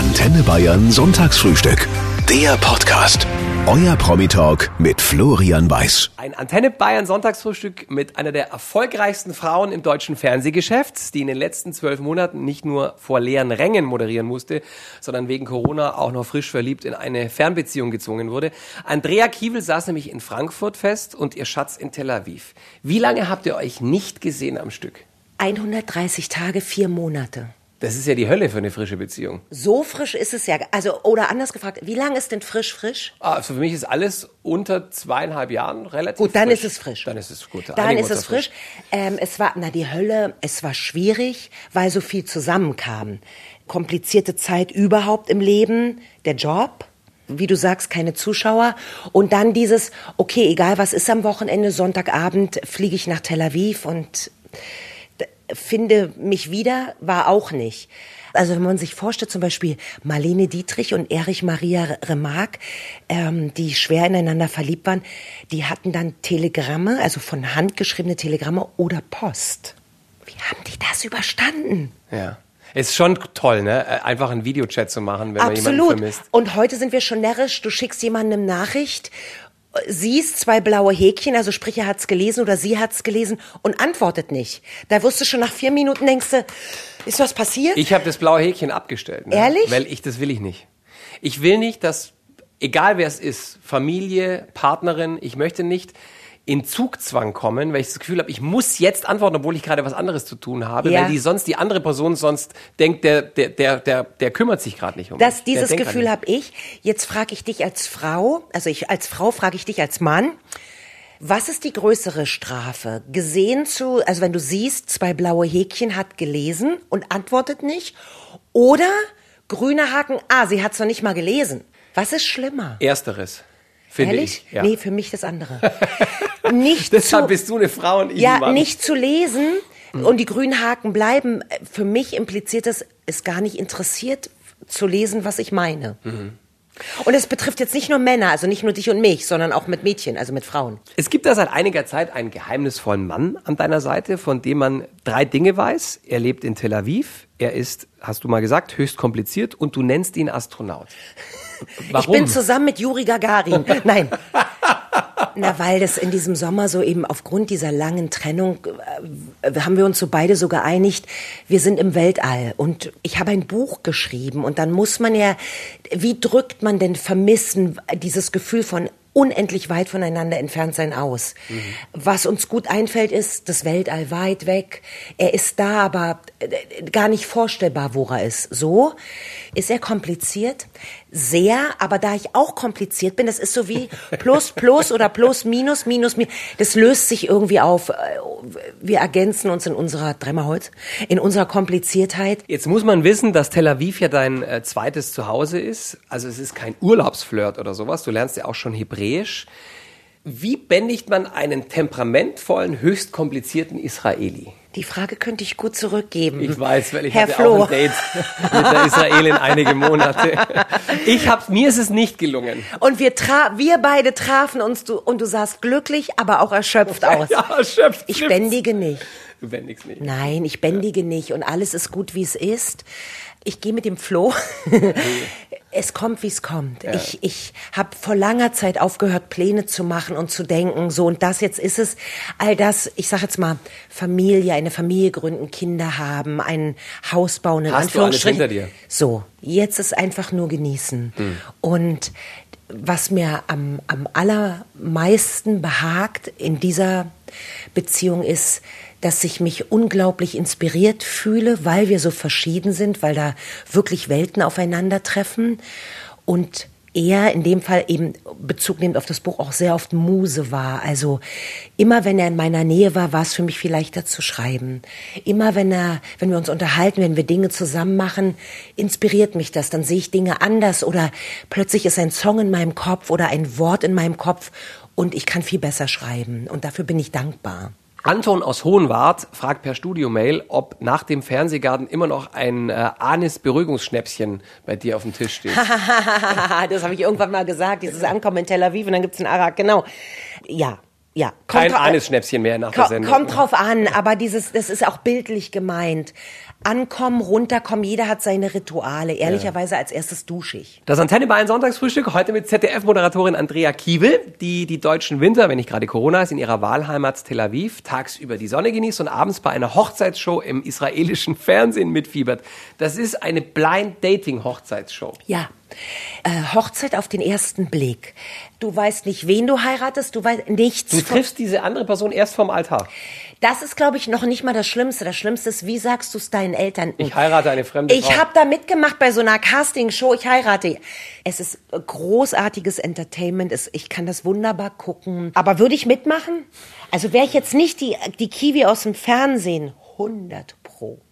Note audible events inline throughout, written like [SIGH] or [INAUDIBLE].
Antenne Bayern Sonntagsfrühstück. Der Podcast. Euer Promi-Talk mit Florian Weiß. Ein Antenne Bayern Sonntagsfrühstück mit einer der erfolgreichsten Frauen im deutschen Fernsehgeschäft, die in den letzten zwölf Monaten nicht nur vor leeren Rängen moderieren musste, sondern wegen Corona auch noch frisch verliebt in eine Fernbeziehung gezwungen wurde. Andrea Kiewel saß nämlich in Frankfurt fest und ihr Schatz in Tel Aviv. Wie lange habt ihr euch nicht gesehen am Stück? 130 Tage, vier Monate. Das ist ja die Hölle für eine frische Beziehung. So frisch ist es ja. Also, oder anders gefragt, wie lange ist denn frisch frisch? Also für mich ist alles unter zweieinhalb Jahren relativ Gut, dann frisch. ist es frisch. Dann ist es gut. Dann ist es auf frisch. Ähm, es war, na, die Hölle, es war schwierig, weil so viel zusammenkam. Komplizierte Zeit überhaupt im Leben, der Job, wie du sagst, keine Zuschauer. Und dann dieses, okay, egal was ist am Wochenende, Sonntagabend fliege ich nach Tel Aviv und finde mich wieder, war auch nicht. Also wenn man sich vorstellt, zum Beispiel Marlene Dietrich und Erich Maria Remarque, ähm, die schwer ineinander verliebt waren, die hatten dann Telegramme, also von Hand geschriebene Telegramme oder Post. Wie haben die das überstanden? Ja. Ist schon toll, ne? Äh, Einfach einen Videochat zu machen, wenn man jemanden Absolut. vermisst. Und heute sind wir schon närrisch. Du schickst jemandem eine Nachricht, siehst zwei blaue Häkchen, also sprich, er hat's gelesen oder sie hat's gelesen und antwortet nicht. Da wirst du schon nach vier Minuten denkst du, ist was passiert? Ich habe das blaue Häkchen abgestellt. Ne? Ehrlich? Weil ich, das will ich nicht. Ich will nicht, dass, egal wer es ist, Familie, Partnerin, ich möchte nicht in Zugzwang kommen, weil ich das Gefühl habe, ich muss jetzt antworten, obwohl ich gerade was anderes zu tun habe, Ja. weil die sonst die andere Person sonst denkt, der der der der, der kümmert sich gerade nicht um Das, mich. Dieses Gefühl habe ich. Jetzt frage ich dich als Frau, also ich als Frau frage ich dich als Mann. Was ist die größere Strafe? Gesehen zu, also wenn du siehst, zwei blaue Häkchen hat gelesen und antwortet nicht, oder grüne Haken, ah, sie hat's noch nicht mal gelesen. Was ist schlimmer? Ersteres, finde Ehrlich? ich. Ja. Nee, für mich das andere. [LAUGHS] nicht [LAUGHS] Deshalb zu, bist du eine Frau und ich ja, Mann. nicht zu lesen und die grünen Haken bleiben. Für mich impliziert das, ist gar nicht interessiert zu lesen, was ich meine. Und es betrifft jetzt nicht nur Männer, also nicht nur dich und mich, sondern auch mit Mädchen, also mit Frauen. Es gibt da seit einiger Zeit einen geheimnisvollen Mann an deiner Seite, von dem man drei Dinge weiß. Er lebt in Tel Aviv, er ist, hast du mal gesagt, höchst kompliziert und du nennst ihn Astronaut. Warum? [LAUGHS] Ich bin zusammen mit Juri Gagarin. Nein. [LAUGHS] Na, weil das in diesem Sommer so eben aufgrund dieser langen Trennung äh, haben wir uns so beide so geeinigt, wir sind im Weltall und ich habe ein Buch geschrieben und dann muss man ja, wie drückt man denn Vermissen, dieses Gefühl von unendlich weit voneinander entfernt sein aus. Was uns gut einfällt, ist das Weltall weit weg. Er ist da, aber äh, gar nicht vorstellbar, wo er ist. So ist er kompliziert, sehr, aber da ich auch kompliziert bin, das ist so wie plus, plus oder plus, minus, minus, minus. Das löst sich irgendwie auf. Äh, Wir ergänzen uns in unserer, dreimal Holz, in unserer Kompliziertheit. Jetzt muss man wissen, dass Tel Aviv ja dein äh, zweites Zuhause ist. Also es ist kein Urlaubsflirt oder sowas. Du lernst ja auch schon Hebräisch. Wie bändigt man einen temperamentvollen, höchst komplizierten Israeli? Die Frage könnte ich gut zurückgeben. Ich weiß, weil ich Herr hatte Flo. auch ein Date mit der Israelin einige Monate. Ich hab, mir ist es nicht gelungen. Und wir, tra wir beide trafen uns du, und du sahst glücklich, aber auch erschöpft aus. Ja, erschöpft. Ich bändige nicht. Du bändigst nicht. Nein, ich bändige nicht und alles ist gut, wie es ist. Ich gehe mit dem Flow. [LAUGHS] es kommt, wie es kommt. Ich, ich habe vor langer Zeit aufgehört, Pläne zu machen und zu denken, so und das jetzt ist es. All das, ich sage jetzt mal, Familie, eine Familie gründen, Kinder haben, ein Haus bauen, in Hast du alles hinter dir? So, jetzt ist einfach nur genießen. Und was mir am, am allermeisten behagt in dieser Beziehung ist, dass ich mich unglaublich inspiriert fühle, weil wir so verschieden sind, weil da wirklich Welten aufeinandertreffen und er in dem Fall eben Bezug nehmend auf das Buch auch sehr oft Muse war. Also immer wenn er in meiner Nähe war, war es für mich viel leichter zu schreiben. Immer wenn er, wenn wir uns unterhalten, wenn wir Dinge zusammen machen, inspiriert mich das. Dann sehe ich Dinge anders oder plötzlich ist ein Song in meinem Kopf oder ein Wort in meinem Kopf und ich kann viel besser schreiben. Und dafür bin ich dankbar. Anton aus Hohenwart fragt per Studiomail, ob nach dem Fernsehgarten immer noch ein äh, Anis-Beruhigungsschnäpschen bei dir auf dem Tisch steht. [LAUGHS] das habe ich irgendwann mal gesagt, dieses Ankommen in Tel Aviv und dann gibt's einen Arak, genau. Ja, Ja, Kein drau- Anis-Schnäpschen mehr nach der Sendung. Kommt drauf an, aber dieses, das ist auch bildlich gemeint. Ankommen, runterkommen, jeder hat seine Rituale. Ehrlicherweise als erstes dusche ich. Das Antenne Bayern Sonntagsfrühstück heute mit ZDF-Moderatorin Andrea Kiewel, die die deutschen Winter, wenn nicht gerade Corona ist, in ihrer Wahlheimat Tel Aviv tagsüber die Sonne genießt und abends bei einer Hochzeitsshow im israelischen Fernsehen mitfiebert. Das ist eine Blind Dating Hochzeitsshow. Ja. Äh, Hochzeit auf den ersten Blick. Du weißt nicht, wen du heiratest, du weißt nichts. Du triffst diese andere Person erst vom Altar. Das ist, glaube ich, noch nicht mal das Schlimmste. Das Schlimmste ist, wie sagst du es deinen Eltern? Ich heirate eine fremde Ich Frau. habe da mitgemacht bei so einer Castingshow. Ich heirate. Es ist großartiges Entertainment. Ich kann das wunderbar gucken. Aber würde ich mitmachen? Also wäre ich jetzt nicht die, die Kiwi aus dem Fernsehen. 100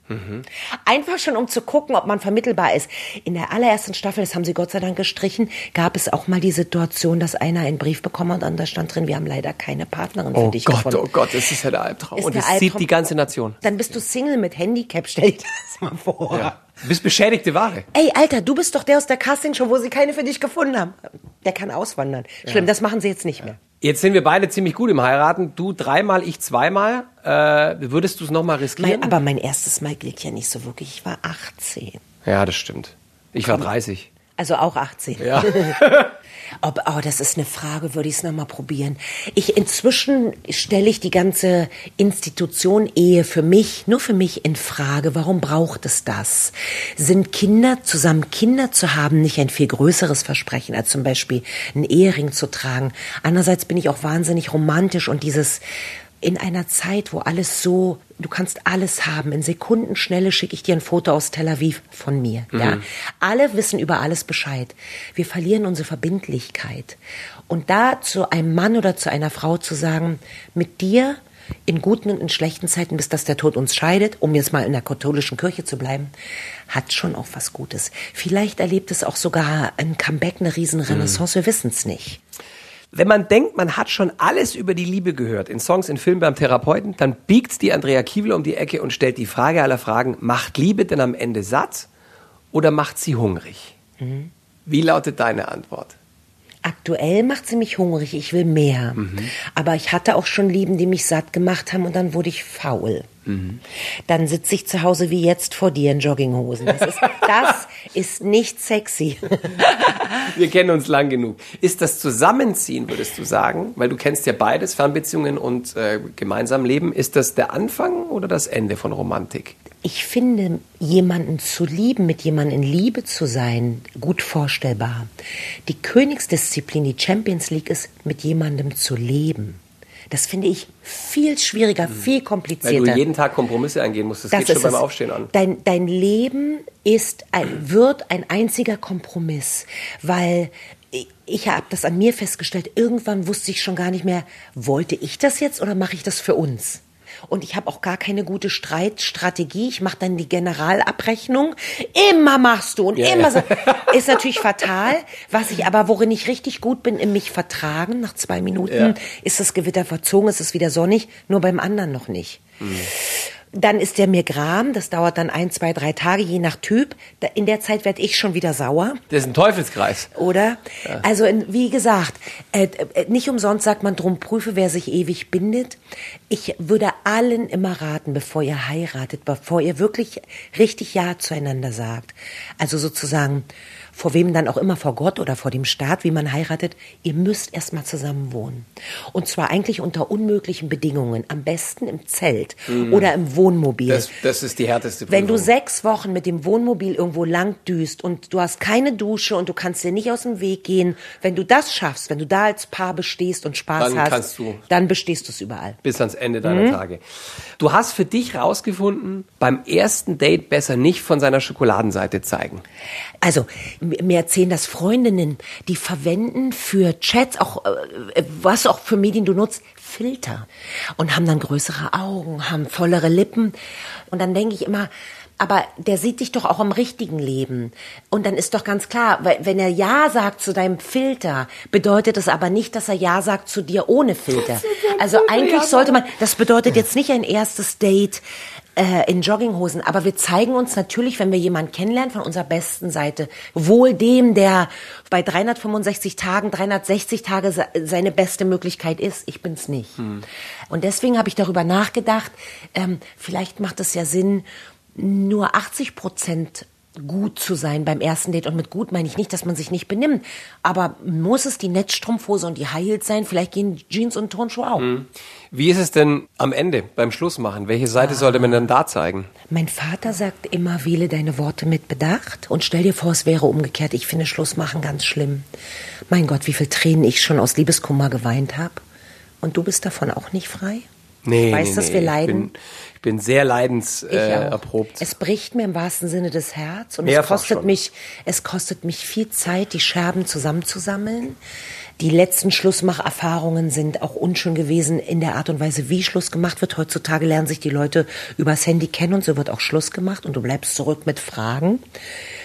pro. Einfach schon, um zu gucken, ob man vermittelbar ist. In der allerersten Staffel, das haben sie Gott sei Dank gestrichen, gab es auch mal die Situation, dass einer einen Brief bekommen hat und da stand drin, wir haben leider keine Partnerin für Oh dich Gott, gefunden. oh Gott, das ist ja der Albtraum. Ist und der das sieht Albtraum. die ganze Nation. Dann bist du Single mit Handicap, stell dir das mal vor. Ja. Du bist beschädigte Ware. Ey, Alter, du bist doch der aus der Castingshow, wo sie keine für dich gefunden haben. Der kann auswandern. Schlimm, das machen sie jetzt nicht mehr. Jetzt sind wir beide ziemlich gut im Heiraten. Du dreimal, ich zweimal. Äh, würdest du es nochmal riskieren? Mein, aber mein erstes Mal gilt ja nicht so wirklich. Ich war 18. ja, das stimmt. Ich war 30. Also auch 18. Ja. [LAUGHS] Ob, oh, das ist eine Frage, würde ich es nochmal probieren. Ich inzwischen stelle ich die ganze Institution Ehe für mich, nur für mich in Frage. Warum braucht es das? Sind Kinder, zusammen Kinder zu haben, nicht ein viel größeres Versprechen, als zum Beispiel einen Ehering zu tragen? Andererseits bin ich auch wahnsinnig romantisch und dieses in einer Zeit, wo alles so, du kannst alles haben. In Sekundenschnelle schicke ich dir ein Foto aus Tel Aviv von mir. Ja, alle wissen über alles Bescheid. Wir verlieren unsere Verbindlichkeit. Und da zu einem Mann oder zu einer Frau zu sagen, mit dir in guten und in schlechten Zeiten, bis dass der Tod uns scheidet, um jetzt mal in der katholischen Kirche zu bleiben, hat schon auch was Gutes. Vielleicht erlebt es auch sogar ein Comeback, eine Riesenrenaissance, wir wissen es nicht. Wenn man denkt, man hat schon alles über die Liebe gehört, in Songs, in Filmen beim Therapeuten, dann biegt die Andrea Kiewel um die Ecke und stellt die Frage aller Fragen, macht Liebe denn am Ende satt oder macht sie hungrig? Wie lautet deine Antwort? Aktuell macht sie mich hungrig, ich will mehr. Aber ich hatte auch schon Lieben, die mich satt gemacht haben und dann wurde ich faul. Dann sitze ich zu Hause wie jetzt vor dir in Jogginghosen. Das ist, [LAUGHS] das ist nicht sexy. Wir kennen uns lang genug. Ist das Zusammenziehen, würdest du sagen, weil du kennst ja beides, Fernbeziehungen und äh, gemeinsam Leben, ist das der Anfang oder das Ende von Romantik? Ich finde, jemanden zu lieben, mit jemandem in Liebe zu sein, gut vorstellbar. Die Königsdisziplin, die Champions League ist, mit jemandem zu leben. Das finde ich viel schwieriger, viel Weil komplizierter. du jeden Tag Kompromisse eingehen musst. Das, geht schon beim es. Aufstehen an. Dein, dein Leben ist ein, wird ein einziger Kompromiss, weil ich, ich habe das an mir festgestellt. Irgendwann wusste ich schon gar nicht mehr, wollte ich das jetzt oder mache ich das für uns? Und ich habe auch gar keine gute Streitstrategie. Ich mache dann die Generalabrechnung. Immer machst du und Ja, immer ja. so. [LAUGHS] Ist natürlich fatal. Was ich aber, worin ich richtig gut bin, in mich vertragen. Nach zwei Minuten Ja. ist das Gewitter verzogen, es ist wieder sonnig, nur beim anderen noch nicht. Mhm. Dann ist der mir gram, das dauert dann ein, zwei, drei Tage, je nach Typ. In der Zeit werde ich schon wieder sauer, Das ist ein Teufelskreis. oder? Also in, wie gesagt, äh, äh, nicht umsonst sagt man drum, prüfe, wer sich ewig bindet. Ich würde allen immer raten, bevor ihr heiratet, bevor ihr wirklich richtig Ja zueinander sagt. Also sozusagen, vor wem dann auch immer, vor Gott oder vor dem Staat, wie man heiratet, ihr müsst erstmal zusammen wohnen. Und zwar eigentlich unter unmöglichen Bedingungen. Am besten im Zelt oder im Wohnmobil. Das, das ist die härteste Wenn du Prüfung. sechs Wochen mit dem Wohnmobil irgendwo lang düst und du hast keine Dusche und du kannst dir nicht aus dem Weg gehen, wenn du das schaffst, wenn du da als Paar bestehst und Spaß Dann hast, kannst du- dann bestehst du es überall. bis ans Ende deiner Mhm. Tage. Du hast für dich rausgefunden, beim ersten Date besser nicht von seiner Schokoladenseite zeigen. Also, mir erzählen das Freundinnen, die verwenden für Chats, auch äh, was auch für Medien du nutzt, Filter. Und haben dann größere Augen, haben vollere Lippen. Und dann denke ich immer, aber der sieht dich doch auch im richtigen Leben. Und dann ist doch ganz klar, wenn er Ja sagt zu deinem Filter, bedeutet das aber nicht, dass er Ja sagt zu dir ohne Filter. Also eigentlich sollte man, das bedeutet jetzt nicht ein erstes Date, äh, in Jogginghosen. Aber wir zeigen uns natürlich, wenn wir jemanden kennenlernen, von unserer besten Seite. Wohl dem, der bei 365 Tagen, 360 Tage se seine beste Möglichkeit ist. Ich bin's nicht. Hm. Und deswegen habe ich darüber nachgedacht, ähm, vielleicht macht es ja Sinn, nur 80 Prozent gut zu sein beim ersten Date. Und mit gut meine ich nicht, dass man sich nicht benimmt. Aber muss es die Netzstrumpfhose und die High Heels sein? Vielleicht gehen Jeans und Turnschuhe auch. Mhm. Wie ist es denn am Ende, beim Schlussmachen? Welche Seite ah. sollte man dann da zeigen? Mein Vater sagt immer, wähle deine Worte mit Bedacht und stell dir vor, es wäre umgekehrt. Ich finde Schlussmachen ganz schlimm. Mein Gott, wie viel Tränen ich schon aus Liebeskummer geweint habe. Und du bist davon auch nicht frei? Nee, weißt, nee, dass wir leiden? Ich bin, ich bin sehr leidenserprobt. Äh, es bricht mir im wahrsten Sinne des Herz und es kostet mich, es kostet mich viel Zeit, die Scherben zusammenzusammeln. Die letzten Schlussmacherfahrungen sind auch unschön gewesen in der Art und Weise, wie Schluss gemacht wird. Heutzutage lernen sich die Leute übers Handy kennen und so wird auch Schluss gemacht und du bleibst zurück mit Fragen.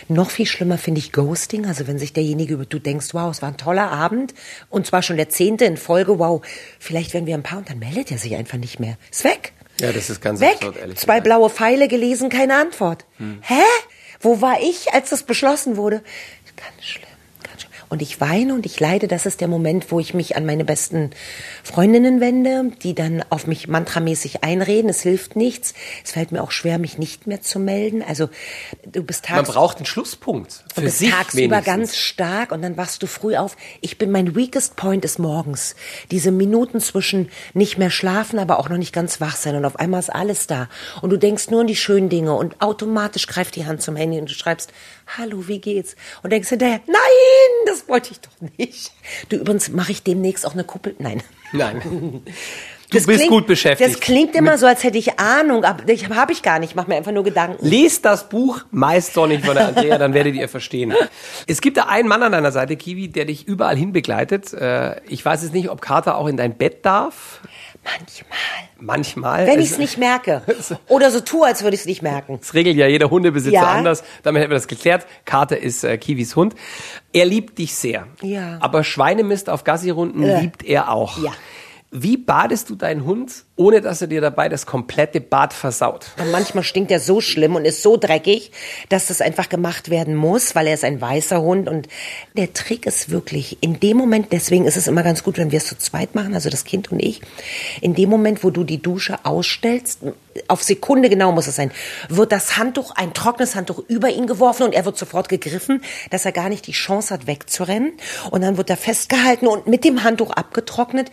Noch viel schlimmer finde ich Ghosting, also wenn sich derjenige, du denkst, wow, es war ein toller Abend und zwar schon der zehnte in Folge, wow, vielleicht werden wir ein paar und dann meldet er sich einfach nicht mehr. Ist weg. Ja, das ist ganz weg. absurd, ehrlich Zwei blaue Pfeile gelesen, keine Antwort. Hm. Hä? Wo war ich, als das beschlossen wurde? Ganz schlimm. Und ich weine und ich leide. Das ist der Moment, wo ich mich an meine besten Freundinnen wende, die dann auf mich mantramäßig einreden. Es hilft nichts. Es fällt mir auch schwer, mich nicht mehr zu melden. Also du bist tagsüber. Man braucht einen Schlusspunkt. Für du bist sich tagsüber wenigstens. ganz stark und dann wachst du früh auf. Ich bin mein weakest point ist morgens. Diese Minuten zwischen nicht mehr schlafen, aber auch noch nicht ganz wach sein und auf einmal ist alles da. Und du denkst nur an die schönen Dinge und automatisch greift die Hand zum Handy und du schreibst, hallo, wie geht's? Und denkst hinterher, nein, das wollte ich doch nicht. Du, übrigens mache ich demnächst auch eine Kuppel. Nein. Nein. [LAUGHS] Du das bist klingt, gut beschäftigt. Das klingt immer so, als hätte ich Ahnung, aber ich habe ich gar nicht. Ich mache mir einfach nur Gedanken. Lest das Buch Meist Sonnig von der Andrea, dann werdet ihr verstehen. Es gibt da einen Mann an deiner Seite, Kiwi, der dich überall hin begleitet. Äh, ich weiß jetzt nicht, ob Carter auch in dein Bett darf. Manchmal. Manchmal. Wenn ich [LAUGHS] es nicht merke. Oder so tue, als würde ich es nicht merken. Das regelt ja jeder Hundebesitzer ja. anders. Damit hätten wir das geklärt. Kater ist äh, Kiwis Hund. Er liebt dich sehr. Ja. Aber Schweinemist auf Gassirunden äh. liebt er auch. Ja. Wie badest du deinen Hund, ohne dass er dir dabei das komplette Bad versaut? Und manchmal stinkt er so schlimm und ist so dreckig, dass das einfach gemacht werden muss, weil er ist ein weißer Hund. Und der Trick ist wirklich, in dem Moment, deswegen ist es immer ganz gut, wenn wir es zu zweit machen, also das Kind und ich, in dem Moment, wo du die Dusche ausstellst, auf Sekunde genau muss es sein, wird das Handtuch, ein trockenes Handtuch über ihn geworfen und er wird sofort gegriffen, dass er gar nicht die Chance hat, wegzurennen. Und dann wird er festgehalten und mit dem Handtuch abgetrocknet,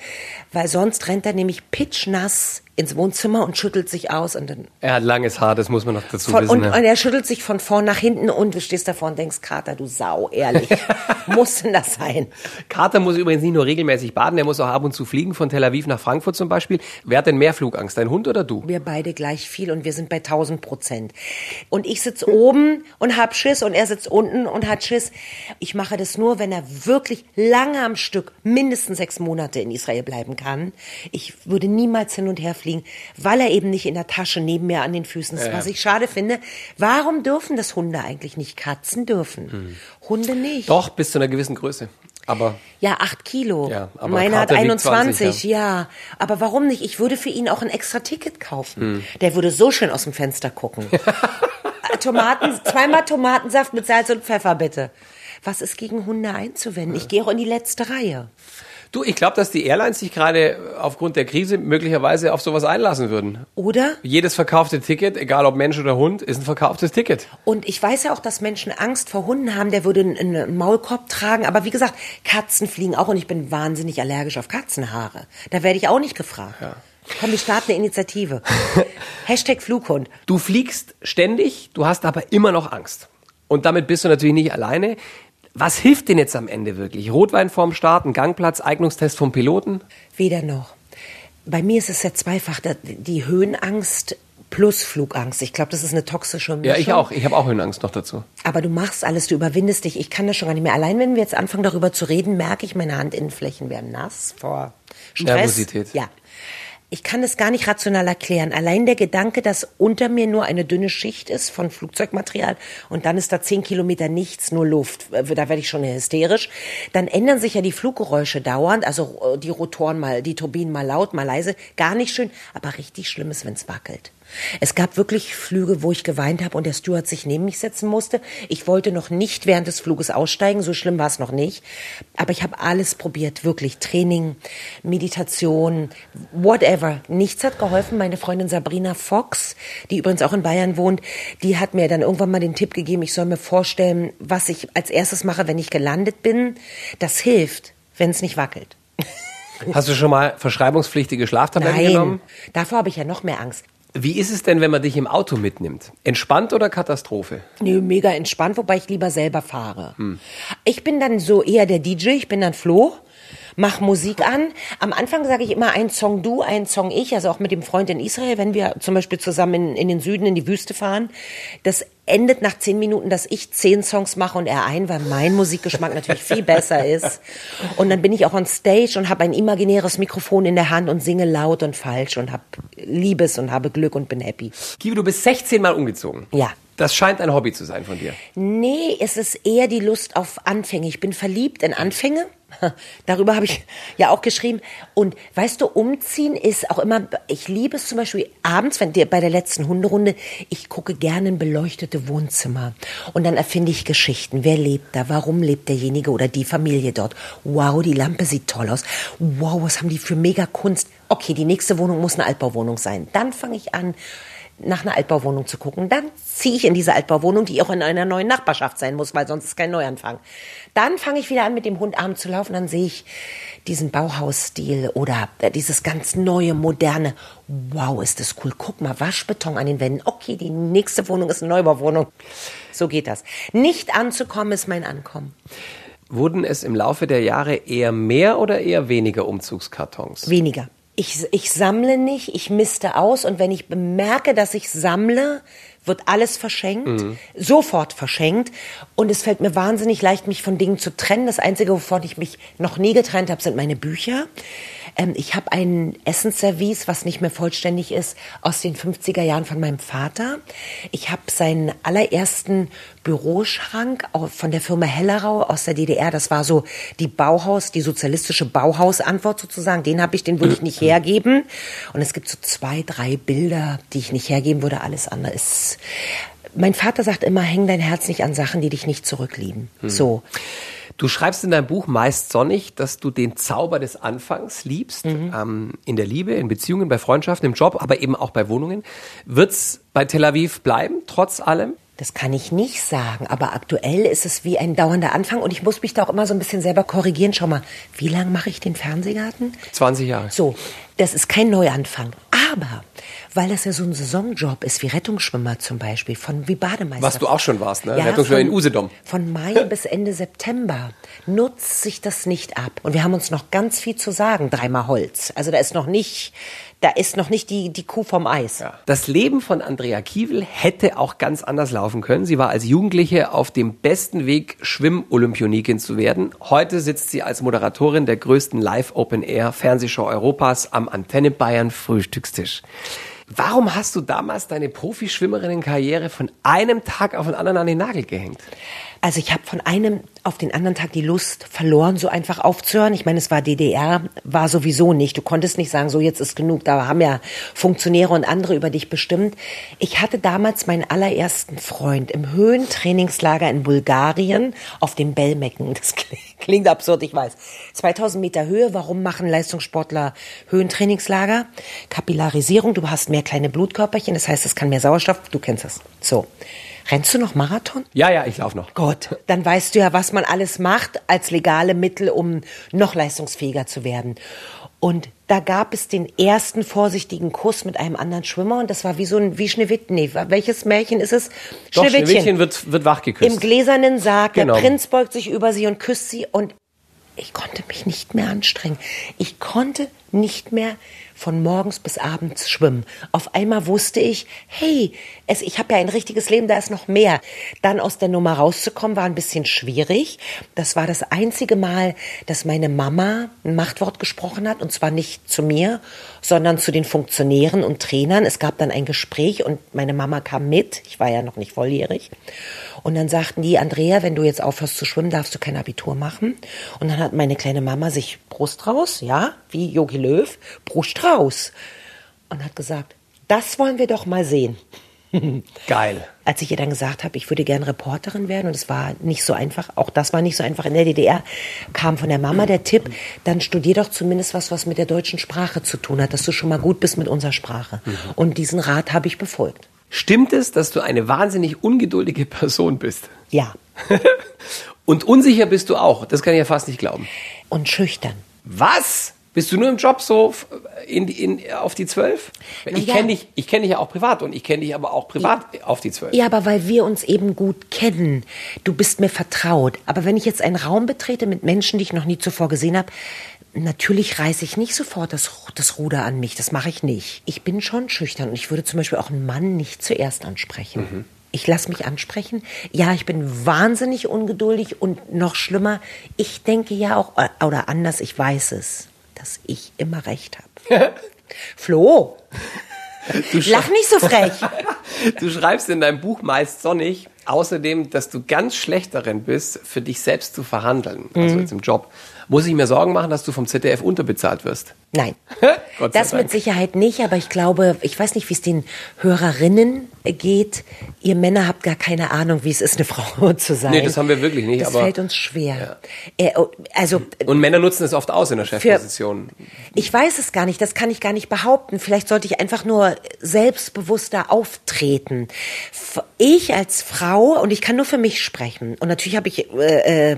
weil sonst rennt er nämlich pitchnass us ins Wohnzimmer und schüttelt sich aus und dann. Er hat langes Haar, das muss man noch dazu von, wissen. Und, ja. und, er schüttelt sich von vorn nach hinten und du stehst davor und denkst, Kater, du Sau, ehrlich. [LAUGHS] muss denn das sein? Kater muss übrigens nicht nur regelmäßig baden, er muss auch ab und zu fliegen, von Tel Aviv nach Frankfurt zum Beispiel. Wer hat denn mehr Flugangst, dein Hund oder du? Wir beide gleich viel und wir sind bei 1000 Prozent. Und ich sitze oben und hab Schiss und er sitzt unten und hat Schiss. Ich mache das nur, wenn er wirklich lange am Stück, mindestens sechs Monate in Israel bleiben kann. Ich würde niemals hin und her fliegen, weil er eben nicht in der Tasche neben mir an den Füßen ist. Ja. Was ich schade finde. Warum dürfen das Hunde eigentlich nicht? Katzen dürfen. Hm. Hunde nicht. Doch, bis zu einer gewissen Größe. Aber ja, acht Kilo. Ja, aber Meine hat 21, 20, ja. ja. Aber warum nicht? Ich würde für ihn auch ein extra Ticket kaufen. Hm. Der würde so schön aus dem Fenster gucken. [LAUGHS] Tomaten, zweimal Tomatensaft mit Salz und Pfeffer bitte. Was ist gegen Hunde einzuwenden? Ich gehe auch in die letzte Reihe. Du, ich glaube, dass die Airlines sich gerade aufgrund der Krise möglicherweise auf sowas einlassen würden. Oder? Jedes verkaufte Ticket, egal ob Mensch oder Hund, ist ein verkauftes Ticket. Und ich weiß ja auch, dass Menschen Angst vor Hunden haben, der würde einen Maulkorb tragen. Aber wie gesagt, Katzen fliegen auch und ich bin wahnsinnig allergisch auf Katzenhaare. Da werde ich auch nicht gefragt. Ja. Komm, wir starten eine Initiative. [LAUGHS] Hashtag Flughund. Du fliegst ständig, du hast aber immer noch Angst. Und damit bist du natürlich nicht alleine. Was hilft denn jetzt am Ende wirklich? Rotwein vorm Start, ein Gangplatz, Eignungstest vom Piloten? Weder noch. Bei mir ist es ja zweifach. Die Höhenangst plus Flugangst. Ich glaube, das ist eine toxische Mischung. Ja, ich auch. Ich habe auch Höhenangst noch dazu. Aber du machst alles, du überwindest dich. Ich kann das schon gar nicht mehr. Allein wenn wir jetzt anfangen, darüber zu reden, merke ich, meine Handinnenflächen werden nass vor Stress. Nervosität. Ja ich kann es gar nicht rational erklären. Allein der Gedanke, dass unter mir nur eine dünne Schicht ist von Flugzeugmaterial und dann ist da zehn Kilometer nichts, nur Luft. Äh, da werde ich schon hysterisch. Dann ändern sich ja die Fluggeräusche dauernd, also äh, die Rotoren mal, die Turbinen mal laut, mal leise. Gar nicht schön, aber richtig schlimm ist, wenn es wackelt. Es gab wirklich Flüge, wo ich geweint habe und der Steward sich neben mich setzen musste. Ich wollte noch nicht während des Fluges aussteigen, so schlimm war es noch nicht. Aber ich habe alles probiert, wirklich. Training, Meditation, whatever. Nichts hat geholfen. Meine Freundin Sabrina Fox, die übrigens auch in Bayern wohnt, die hat mir dann irgendwann mal den Tipp gegeben, ich soll mir vorstellen, was ich als erstes mache, wenn ich gelandet bin. Das hilft, wenn es nicht wackelt. Hast du schon mal verschreibungspflichtige Schlaftabletten Nein, genommen? davor habe ich ja noch mehr Angst. Wie ist es denn, wenn man dich im Auto mitnimmt? Entspannt oder Katastrophe? Nö, mega entspannt, wobei ich lieber selber fahre. Ich bin dann so eher der DJ, ich bin dann Flo, mach Musik an. Am Anfang sage ich immer ein Song du, ein Song ich, also auch mit dem Freund in Israel, wenn wir zum Beispiel zusammen in, in den Süden, in die Wüste fahren. Das endet nach zehn Minuten, dass ich zehn Songs mache und er ein, weil mein Musikgeschmack natürlich viel besser ist. Und dann bin ich auch on stage und habe ein imaginäres Mikrofon in der Hand und singe laut und falsch und habe Liebes und habe Glück und bin happy. Kiwi, du bist 16 Mal umgezogen. Ja. Das scheint ein Hobby zu sein von dir. Nee, es ist eher die Lust auf Anfänge. Ich bin verliebt in Anfänge. Darüber habe ich ja auch geschrieben. Und weißt du, umziehen ist auch immer, ich liebe es zum Beispiel abends, wenn dir bei der letzten Hunderunde, ich gucke gerne in beleuchtete Wohnzimmer. Und dann erfinde ich Geschichten. Wer lebt da? Warum lebt derjenige oder die Familie dort? Wow, die Lampe sieht toll aus. Wow, was haben die für mega Kunst? Okay, die nächste Wohnung muss eine Altbauwohnung sein. Dann fange ich an, nach einer Altbauwohnung zu gucken. Dann ziehe ich in diese Altbauwohnung, die auch in einer neuen Nachbarschaft sein muss, weil sonst ist kein Neuanfang. Dann fange ich wieder an, mit dem Hund abends zu laufen. Dann sehe ich diesen Bauhausstil oder äh, dieses ganz neue, moderne. Wow, ist das cool. Guck mal, Waschbeton an den Wänden. Okay, die nächste Wohnung ist eine Neubauwohnung. So geht das. Nicht anzukommen ist mein Ankommen. Wurden es im Laufe der Jahre eher mehr oder eher weniger Umzugskartons? Weniger. Ich, ich sammle nicht, ich misste aus und wenn ich bemerke, dass ich sammle, wird alles verschenkt, sofort verschenkt und es fällt mir wahnsinnig leicht, mich von Dingen zu trennen. Das Einzige, wovon ich mich noch nie getrennt habe, sind meine Bücher. Ähm, ich habe ein Essensservice, was nicht mehr vollständig ist, aus den 50er Jahren von meinem Vater. Ich habe seinen allerersten Büroschrank von der Firma Hellerau aus der DDR. Das war so die Bauhaus, die sozialistische Bauhausantwort sozusagen. Den habe ich, den würde ich nicht hergeben. Und es gibt so zwei, drei Bilder, die ich nicht hergeben würde. Alles andere ist. Mein Vater sagt immer, häng dein Herz nicht an Sachen, die dich nicht zurücklieben. So. Du schreibst in deinem Buch meist sonnig, dass du den Zauber des Anfangs liebst, ähm, in der Liebe, in Beziehungen, bei Freundschaften, im Job, aber eben auch bei Wohnungen. Wird's bei Tel Aviv bleiben, trotz allem? Das kann ich nicht sagen, aber aktuell ist es wie ein dauernder Anfang und ich muss mich da auch immer so ein bisschen selber korrigieren. Schau mal, wie lange mache ich den Fernsehgarten? 20 Jahre. So, das ist kein Neuanfang. Aber weil das ja so ein Saisonjob ist, wie Rettungsschwimmer zum Beispiel, von wie Bademeister. Was du auch schon warst, ne? Rettungsschwimmer von- in Usedom. Von Mai [LAUGHS] bis Ende September nutzt sich das nicht ab. Und wir haben uns noch ganz viel zu sagen, dreimal Holz. Also da ist noch nicht, da ist noch nicht die, die Kuh vom Eis. Das Leben von Andrea Kiewel hätte auch ganz anders laufen können. Sie war als Jugendliche auf dem besten Weg, Schwimm-Olympionikin zu werden. Heute sitzt sie als Moderatorin der größten Live-Open-Air-Fernsehshow Europas am Antenne Bayern Frühstückstisch. Warum hast du damals deine Profischwimmerinnenkarriere von einem Tag auf den anderen an den Nagel gehängt? Also ich habe von einem auf den anderen Tag die Lust verloren, so einfach aufzuhören. Ich meine, es war DDR, war sowieso nicht. Du konntest nicht sagen, so jetzt ist genug. Da haben ja Funktionäre und andere über dich bestimmt. Ich hatte damals meinen allerersten Freund im Höhentrainingslager in Bulgarien auf dem Belmecken. [LAUGHS] Das klingt absurd, ich weiß. 2000 Meter Höhe. Warum machen Leistungssportler Höhentrainingslager? Kapillarisierung. Du hast mehr kleine Blutkörperchen. Das heißt, es kann mehr Sauerstoff. Du kennst das. So. Rennst du noch Marathon? Ja, ja, ich laufe noch. Gott, dann weißt du ja, was man alles macht als legale Mittel, um noch leistungsfähiger zu werden. Und da gab es den ersten vorsichtigen Kuss mit einem anderen Schwimmer und das war wie so ein, wie Schneewittchen, nee, welches Märchen ist es? Doch, Schneewittchen wird, wird wachgeküsst. Im gläsernen Sarg, Genau. der Prinz beugt sich über sie und küsst sie und ich konnte mich nicht mehr anstrengen. Ich konnte nicht mehr von morgens bis abends schwimmen. Auf einmal wusste ich, hey, es, ich habe ja ein richtiges Leben, da ist noch mehr. Dann aus der Nummer rauszukommen, war ein bisschen schwierig. Das war das einzige Mal, dass meine Mama ein Machtwort gesprochen hat, und zwar nicht zu mir, sondern zu den Funktionären und Trainern. Es gab dann ein Gespräch und meine Mama kam mit. Ich war ja noch nicht volljährig. Und dann sagten die, Andrea, wenn du jetzt aufhörst zu schwimmen, darfst du kein Abitur machen. Und dann hat meine kleine Mama sich Brust raus, ja, wie Yogi Löw, Brust raus. Und hat gesagt, Das wollen wir doch mal sehen. [LAUGHS] Geil. Als ich ihr dann gesagt habe, ich würde gerne Reporterin werden und es war nicht so einfach, auch das war nicht so einfach in der DDR, kam von der Mama der Tipp, dann studier doch zumindest was, was mit der deutschen Sprache zu tun hat, dass du schon mal gut bist mit unserer Sprache. Und diesen Rat habe ich befolgt. Stimmt es, dass du eine wahnsinnig ungeduldige Person bist? Ja. [LAUGHS] Und unsicher bist du auch. Das kann ich ja fast nicht glauben. Und schüchtern. Was? Bist du nur im Job so in, in, auf die Zwölf? Ich ja. kenne dich, ich dich ja auch privat und ich kenne dich aber auch privat auf die Zwölf. Ja, aber weil wir uns eben gut kennen. Du bist mir vertraut. Aber wenn ich jetzt einen Raum betrete mit Menschen, die ich noch nie zuvor gesehen habe, natürlich reiße ich nicht sofort das, das Ruder an mich. Das mache ich nicht. Ich bin schon schüchtern und ich würde zum Beispiel auch einen Mann nicht zuerst ansprechen. Ich lasse mich ansprechen. Ja, ich bin wahnsinnig ungeduldig und noch schlimmer, ich denke ja auch, oder anders, ich weiß es, dass ich immer recht habe. Flo, lach nicht so frech. [LAUGHS] Du schreibst in deinem Buch meist sonnig, außerdem, dass du ganz schlecht darin bist, für dich selbst zu verhandeln, also Mhm. jetzt im Job. Muss ich mir Sorgen machen, dass du vom ZDF unterbezahlt wirst? Nein, [LAUGHS] das Dank. mit Sicherheit nicht, aber ich glaube, ich weiß nicht, wie es den Hörerinnen geht. Ihr Männer habt gar keine Ahnung, wie es ist, eine [LAUGHS] Frau zu sein. Nee, das haben wir wirklich nicht, Das aber- fällt uns schwer. Äh, oh, also Und Männer nutzen es oft aus in der Chefposition. ich weiß es gar nicht, das kann ich gar nicht behaupten. Vielleicht sollte ich einfach nur selbstbewusster auftreten. Ich als Frau, und ich kann nur für mich sprechen, und natürlich habe ich äh, äh,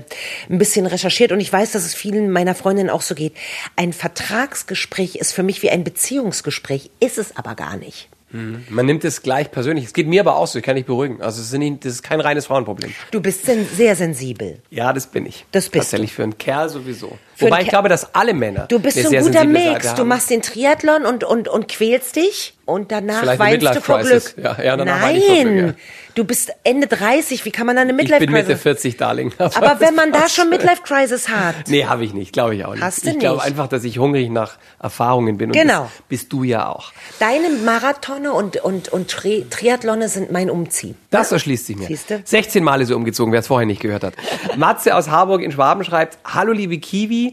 ein bisschen recherchiert und ich weiß, dass es vielen meiner Freundinnen auch so geht. Ein Vertragsgespräch ist für mich wie ein Beziehungsgespräch, ist es aber gar nicht. Man nimmt es gleich persönlich. Es geht mir aber auch so, ich kann dich beruhigen. Also es ist nicht, das ist kein reines Frauenproblem. Du bist sen sehr sensibel. Ja, das bin ich. Das bist Tatsächlich für einen Kerl sowieso. Wobei ich glaube, dass alle Männer Du bist so ein guter Mix. Du machst den Triathlon und, und, und quälst dich und danach Vielleicht weinst du vor. Glück. Ja, ja, ich Nein, Glück, ja. du bist Ende 30. Wie kann man dann eine Ich bin Mitte Midlife-Crisis? 40, Darling. [LAUGHS] Aber wenn man da schon Midlife-Crisis hat. Nee, habe ich nicht, glaube ich auch nicht. Hast du ich glaube nicht? einfach, dass ich hungrig nach Erfahrungen bin. Und Genau. das bist du ja auch. Deine Marathone und, und, und Tri Triathlone sind mein Umziehen. Das erschließt sich mir. Siehste? 16 Mal ist er umgezogen, wer es vorher nicht gehört hat. Matze aus Harburg in Schwaben schreibt, Hallo liebe Kiwi,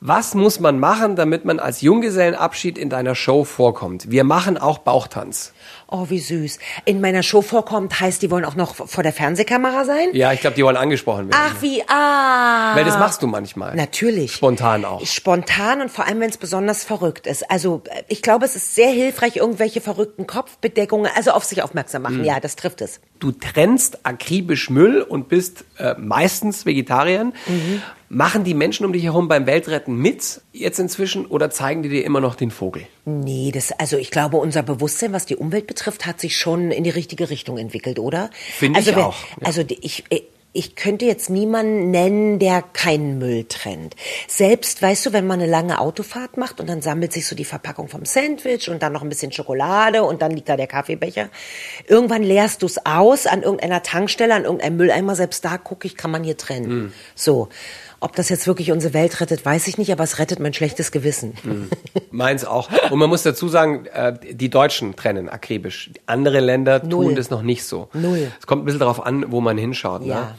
was muss man machen, damit man als Junggesellenabschied in deiner Show vorkommt? Wir machen auch Bauchtanz. Oh, wie süß. In meiner Show vorkommt, heißt, die wollen auch noch vor der Fernsehkamera sein? Ja, ich glaube, die wollen angesprochen werden. Ach, wie, ah. Weil das machst du manchmal. Natürlich. Spontan auch. Spontan und vor allem, wenn es besonders verrückt ist. Also äh, ich glaube, es ist sehr hilfreich, irgendwelche verrückten Kopfbedeckungen, also auf sich aufmerksam Mhm. machen. Ja, das trifft es. Du trennst akribisch Müll und bist äh, meistens Vegetarierin. Mhm. Machen die Menschen um dich herum beim Weltretten mit jetzt inzwischen oder zeigen die dir immer noch den Vogel? Nee, das, also ich glaube, unser Bewusstsein, was die Umwelt betrifft, hat sich schon in die richtige Richtung entwickelt, oder? Finde ich also, wer- auch, ja. Also ich, ich könnte jetzt niemanden nennen, der keinen Müll trennt. Selbst, weißt du, wenn man eine lange Autofahrt macht und dann sammelt sich so die Verpackung vom Sandwich und dann noch ein bisschen Schokolade und dann liegt da der Kaffeebecher. Irgendwann leerst du es aus an irgendeiner Tankstelle, an irgendeinem Mülleimer. Selbst da gucke ich, kann man hier trennen. Hm. So. Ob das jetzt wirklich unsere Welt rettet, weiß ich nicht, aber es rettet mein schlechtes Gewissen. Meins auch. Und man muss dazu sagen, äh, die Deutschen trennen akribisch. Andere Länder Null. tun das noch nicht so. Null. Es kommt ein bisschen darauf an, wo man hinschaut. Ja. Ne?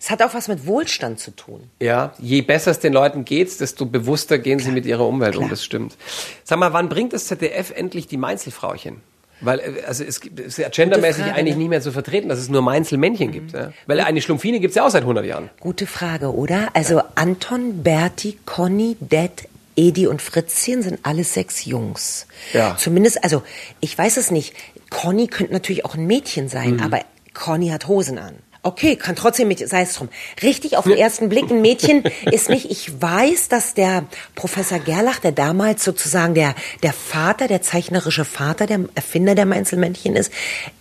Es hat auch was mit Wohlstand zu tun. Ja, je besser es den Leuten geht, desto bewusster gehen sie mit ihrer Umwelt um. Klar. Das stimmt. Sag mal, wann bringt das ZDF endlich die Mainzelfrauchen? Weil äh, also es gibt- es ist ja gendermäßig Frage, eigentlich ne? nicht mehr zu vertreten, dass es nur Mainzelmännchen gibt. Ja? Weil eine Schlumpfine gibt's ja auch seit 100 Jahren. Gute Frage, oder? Also Anton, Berti, Conny, Det, Edi und Fritzchen sind alles sechs Jungs. Ja. Zumindest, also ich weiß es nicht. Conny könnte natürlich auch ein Mädchen sein, Mhm. aber Conny hat Hosen an. Okay, kann trotzdem Mädchen, sei es drum. Richtig auf den ersten Blick ein Mädchen ist nicht. Ich weiß, dass der Professor Gerlach, der damals sozusagen der, der Vater, der zeichnerische Vater, der Erfinder der Mainzelmännchen ist,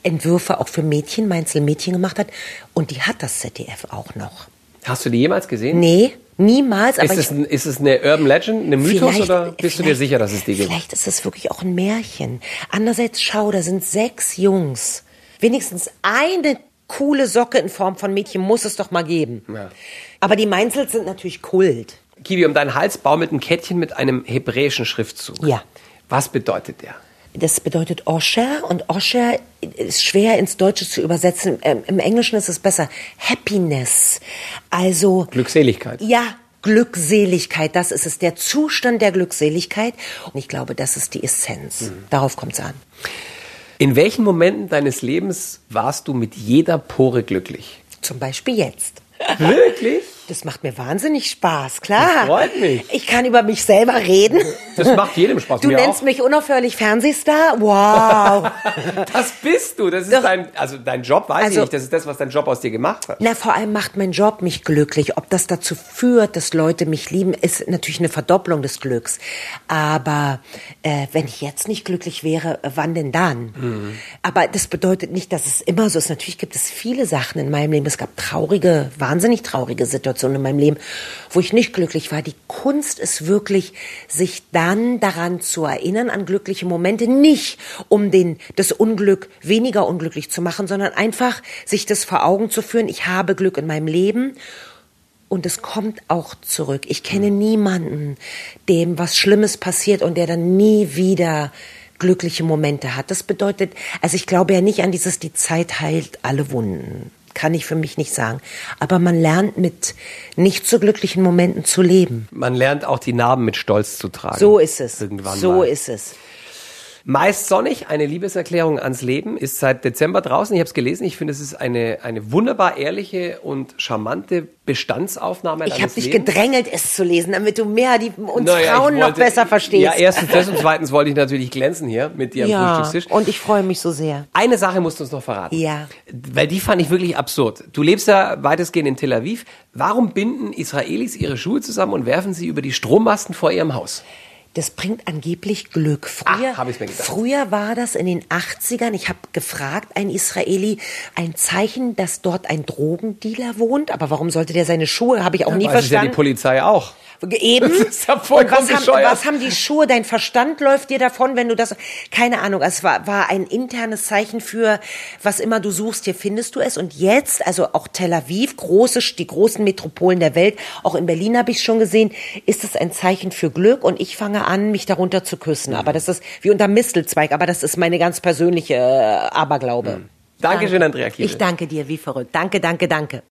Entwürfe auch für Mädchen, Mainzelmädchen gemacht hat. Und die hat das ZDF auch noch. Hast du die jemals gesehen? Nee, niemals. Aber Ist es, ich, ist es eine Urban Legend, eine Mythos oder bist du dir sicher, dass es die gibt? Vielleicht ist es wirklich auch ein Märchen. Andererseits, schau, da sind sechs Jungs. Wenigstens eine coole Socke in Form von Mädchen muss es doch mal geben. Ja. Aber die Mainzels sind natürlich Kult. Kiwi, um deinen Hals baumelt ein Kettchen mit einem hebräischen Schriftzug. Ja. Was bedeutet der? Das bedeutet Osher und Osher ist schwer ins Deutsche zu übersetzen. Ähm, Im Englischen ist es besser. Happiness. Also. Glückseligkeit. Ja, Glückseligkeit, das ist es, der Zustand der Glückseligkeit. Und ich glaube, das ist die Essenz. Mhm. Darauf kommt es an. In welchen Momenten deines Lebens warst du mit jeder Pore glücklich? Zum Beispiel jetzt. Wirklich? Das macht mir wahnsinnig Spaß, klar. Das freut mich. Ich kann über mich selber reden. Das macht jedem Spaß. Du mir nennst auch. mich unaufhörlich Fernsehstar? Wow. [LAUGHS] Das bist du. Das ist Doch. dein, also dein Job weiß ich Also- nicht. Das ist das, was dein Job aus dir gemacht hat. Na, vor allem macht mein Job mich glücklich. Ob das dazu führt, dass Leute mich lieben, ist natürlich eine Verdopplung des Glücks. Aber äh, wenn ich jetzt nicht glücklich wäre, äh, wann denn dann? Aber das bedeutet nicht, dass es immer so ist. Natürlich gibt es viele Sachen in meinem Leben. Es gab traurige, wahnsinnig traurige Situationen in meinem Leben, wo ich nicht glücklich war. Die Kunst ist wirklich, sich dann daran zu erinnern, an glückliche Momente, nicht um den, das Unglück weniger unglücklich zu machen, sondern einfach sich das vor Augen zu führen. Ich habe Glück in meinem Leben. Und es kommt auch zurück. Ich kenne niemanden, dem was Schlimmes passiert und der dann nie wieder glückliche Momente hat. Das bedeutet, also ich glaube ja nicht an dieses, die Zeit heilt alle Wunden. Kann ich für mich nicht sagen. Aber man lernt mit nicht so glücklichen Momenten zu leben. Man lernt auch die Narben mit Stolz zu tragen. So ist es. Irgendwann so mal. ist es. Meist sonnig, eine Liebeserklärung ans Leben, ist seit Dezember draußen. Ich habe es gelesen. Ich finde, es ist eine, eine wunderbar ehrliche und charmante Bestandsaufnahme Ich habe dich Lebens. gedrängelt, es zu lesen, damit du mehr die, uns Naja, Frauen noch wollte- besser verstehst. Ja, erstens das und zweitens wollte ich natürlich glänzen hier mit dir am Ja, Frühstückstisch. und ich freue mich so sehr. Eine Sache musst du uns noch verraten. Ja. Weil die fand ich wirklich absurd. Du lebst ja weitestgehend in Tel Aviv. Warum binden Israelis ihre Schuhe zusammen und werfen sie über die Strommasten vor ihrem Haus? Das bringt angeblich Glück. Früher, hab ich's mir gedacht. früher war das in den 80ern, ich habe gefragt, ein Israeli, ein Zeichen, dass dort ein Drogendealer wohnt. Aber warum sollte der seine Schuhe, habe ich auch nie Weiß es ja die verstanden. Polizei auch. Eben. [LAUGHS] Das ist ja vollkommen was, haben, was haben die Schuhe? Dein Verstand läuft dir davon, wenn du das. Keine Ahnung. Es war, war ein internes Zeichen für was immer du suchst. Hier findest du es. Und jetzt, also auch Tel Aviv, große, die großen Metropolen der Welt, auch in Berlin habe ich schon gesehen, ist es ein Zeichen für Glück. Und ich fange an, mich darunter zu küssen. Aber das ist wie unter Mistelzweig. Aber das ist meine ganz persönliche äh, Aberglaube. Dankeschön, Andrea Kiel. Ich danke dir, wie verrückt. Danke, danke, danke.